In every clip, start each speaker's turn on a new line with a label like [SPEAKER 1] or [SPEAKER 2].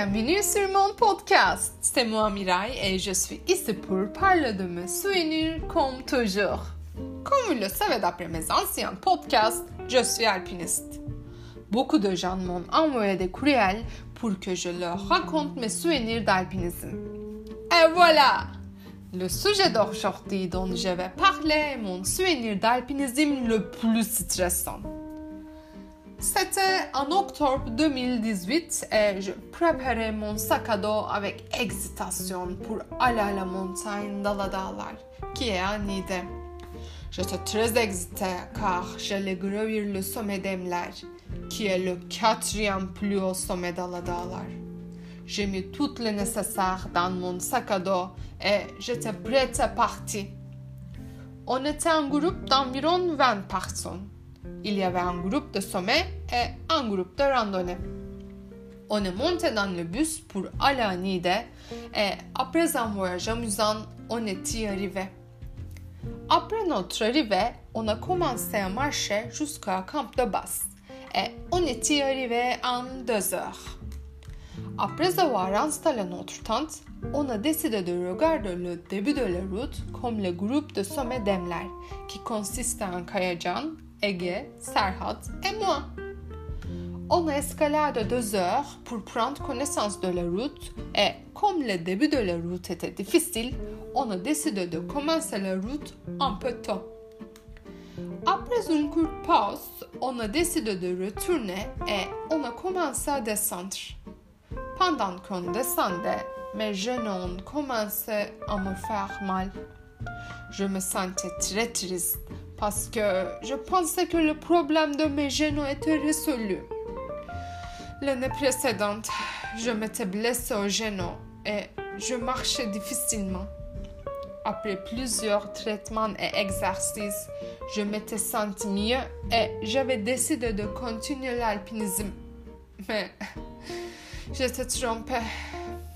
[SPEAKER 1] Bienvenue sur mon podcast. C'est moi Mirai et je suis ici pour parler de mes souvenirs comme toujours. Comme vous le savez d'après mes anciens podcasts, je suis alpiniste. Beaucoup de gens m'ont envoyé des courriels pour que je leur raconte mes souvenirs d'alpinisme. Et voilà! Le sujet d'aujourd'hui dont je vais parler est mon souvenir d'alpinisme le plus stressant. C'était en octobre 2018 et je préparais mon sac à dos avec excitation pour aller à la montagne Daladalar, qui est à Nide. J'étais très excitée car j'allais gravir le sommet d'Emler, qui est le quatrième plus haut sommet d'Aladalar. J'ai mis tout le nécessaire dans mon sac à dos et j'étais prête à partir. On était un groupe d'environ 20 personnes. Il y avait un groupe de sommet et un groupe de randonnée. On est monté dans le bus pour aller à Nide et après un voyage amusant, on est y arrivé. Après notre arrivée, on a commencé à marcher jusqu'à camp de base et on est y arrivé en deux heures. Après avoir installé notre tente, on a décidé de regarder le début de la route comme le groupe de sommet d'Emler qui consiste en Kayacan, Ege, Serhat et moi. On a escaladé deux heures pour prendre connaissance de la route et comme le début de la route était difficile, on a décidé de commencer la route un peu tôt. Après une courte pause, on a décidé de retourner et on a commencé à descendre. Pendant qu'on descendait, mes genoux commencé à me faire mal. Je me sentais très triste parce que je pensais que le problème de mes genoux était résolu. L'année précédente, je m'étais blessée au genou et je marchais difficilement. Après plusieurs traitements et exercices, je m'étais senti mieux et j'avais décidé de continuer l'alpinisme. Mais j'étais trompée.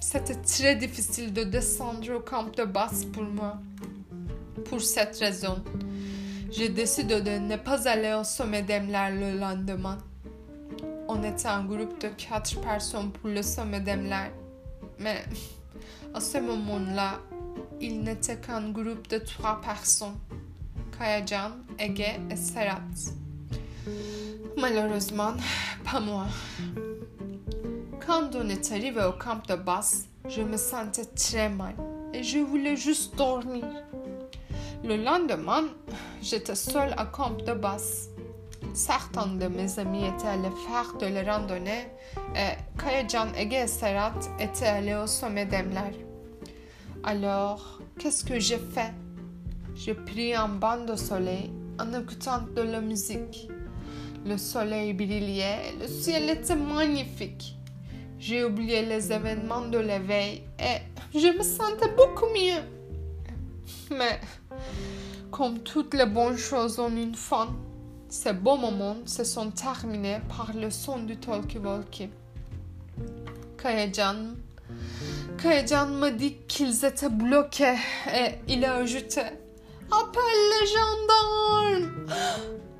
[SPEAKER 1] C'était très difficile de descendre au camp de base pour moi. Pour cette raison, j'ai décidé de ne pas aller au sommet d'Emler le lendemain. On était un groupe de quatre personnes pour le sommet d'Emler. Mais à ce moment-là, il n'était qu'un groupe de trois personnes. Kayacan, Ege et Serhat. Malheureusement, pas moi. Quand on est arrivé au camp de base, je me sentais très mal et je voulais juste dormir. Le lendemain, j'étais seule à camp de base. Certains de mes amis étaient allés faire de la randonnée et Kayacan, Ege et Serhat étaient allés au sommet d'Emler. Alors, qu'est-ce que j'ai fait? J'ai pris un banc de soleil en écoutant de la musique. Le soleil brillait, le ciel était magnifique. J'ai oublié les événements de la veille et je me sentais beaucoup mieux. Mais, comme toutes les bonnes choses ont une fin, ces beaux moments se sont terminés par le son du talkie-walkie. Kayacan, Kayacan me dit qu'ils étaient bloqués et il a ajouté Appelle les gendarmes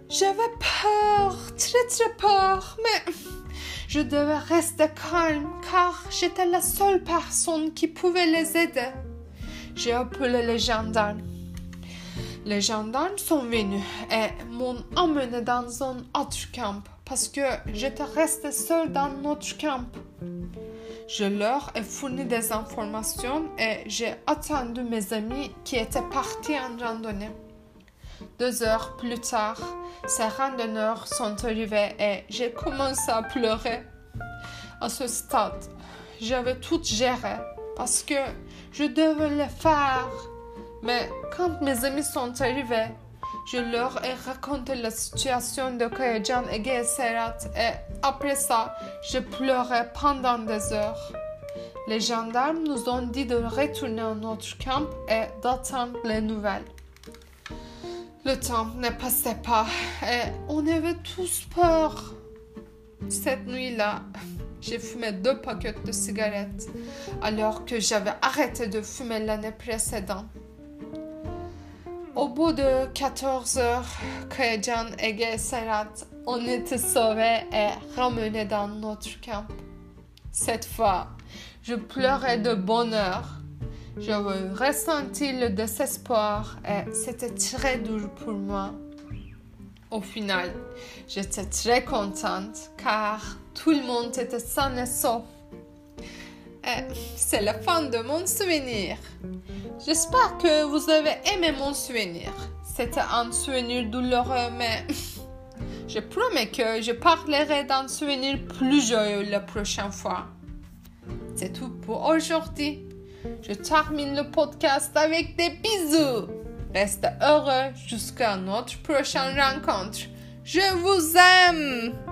[SPEAKER 1] J'avais peur, très très peur, mais je devais rester calme car j'étais la seule personne qui pouvait les aider. J'ai appelé les gendarmes. Les gendarmes sont venus et m'ont emmené dans un autre camp parce que j'étais restée seule dans notre camp. Je leur ai fourni des informations et j'ai attendu mes amis qui étaient partis en randonnée. Deux heures plus tard, ces randonneurs sont arrivés et j'ai commencé à pleurer. À ce stade, j'avais tout géré parce que je devais le faire. Mais quand mes amis sont arrivés, je leur ai raconté la situation de Kayacan, Ege et Serhat et après ça, je pleurais pendant des heures. Les gendarmes nous ont dit de retourner à notre camp et d'attendre les nouvelles. Le temps ne passait pas et on avait tous peur. Cette nuit-là, j'ai fumé deux paquets de cigarettes alors que j'avais arrêté de fumer l'année précédente. Au bout de 14 heures, Kayacan, Ege et Serhat, on était sauvés et ramenés dans notre camp. Cette fois, je pleurais de bonheur. Je ressentis le désespoir et c'était très dur pour moi. Au final, j'étais très contente car tout le monde était sain et sauf. C'est la fin de mon souvenir. J'espère que vous avez aimé mon souvenir. C'était un souvenir douloureux, mais je promets que je parlerai d'un souvenir plus joyeux la prochaine fois. C'est tout pour aujourd'hui. Je termine le podcast avec des bisous. Restez heureux jusqu'à notre prochaine rencontre. Je vous aime.